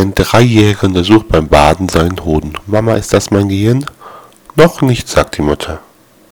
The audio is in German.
Ein Dreijähriger untersucht beim Baden seinen Hoden. Mama, ist das mein Gehirn? Noch nicht, sagt die Mutter.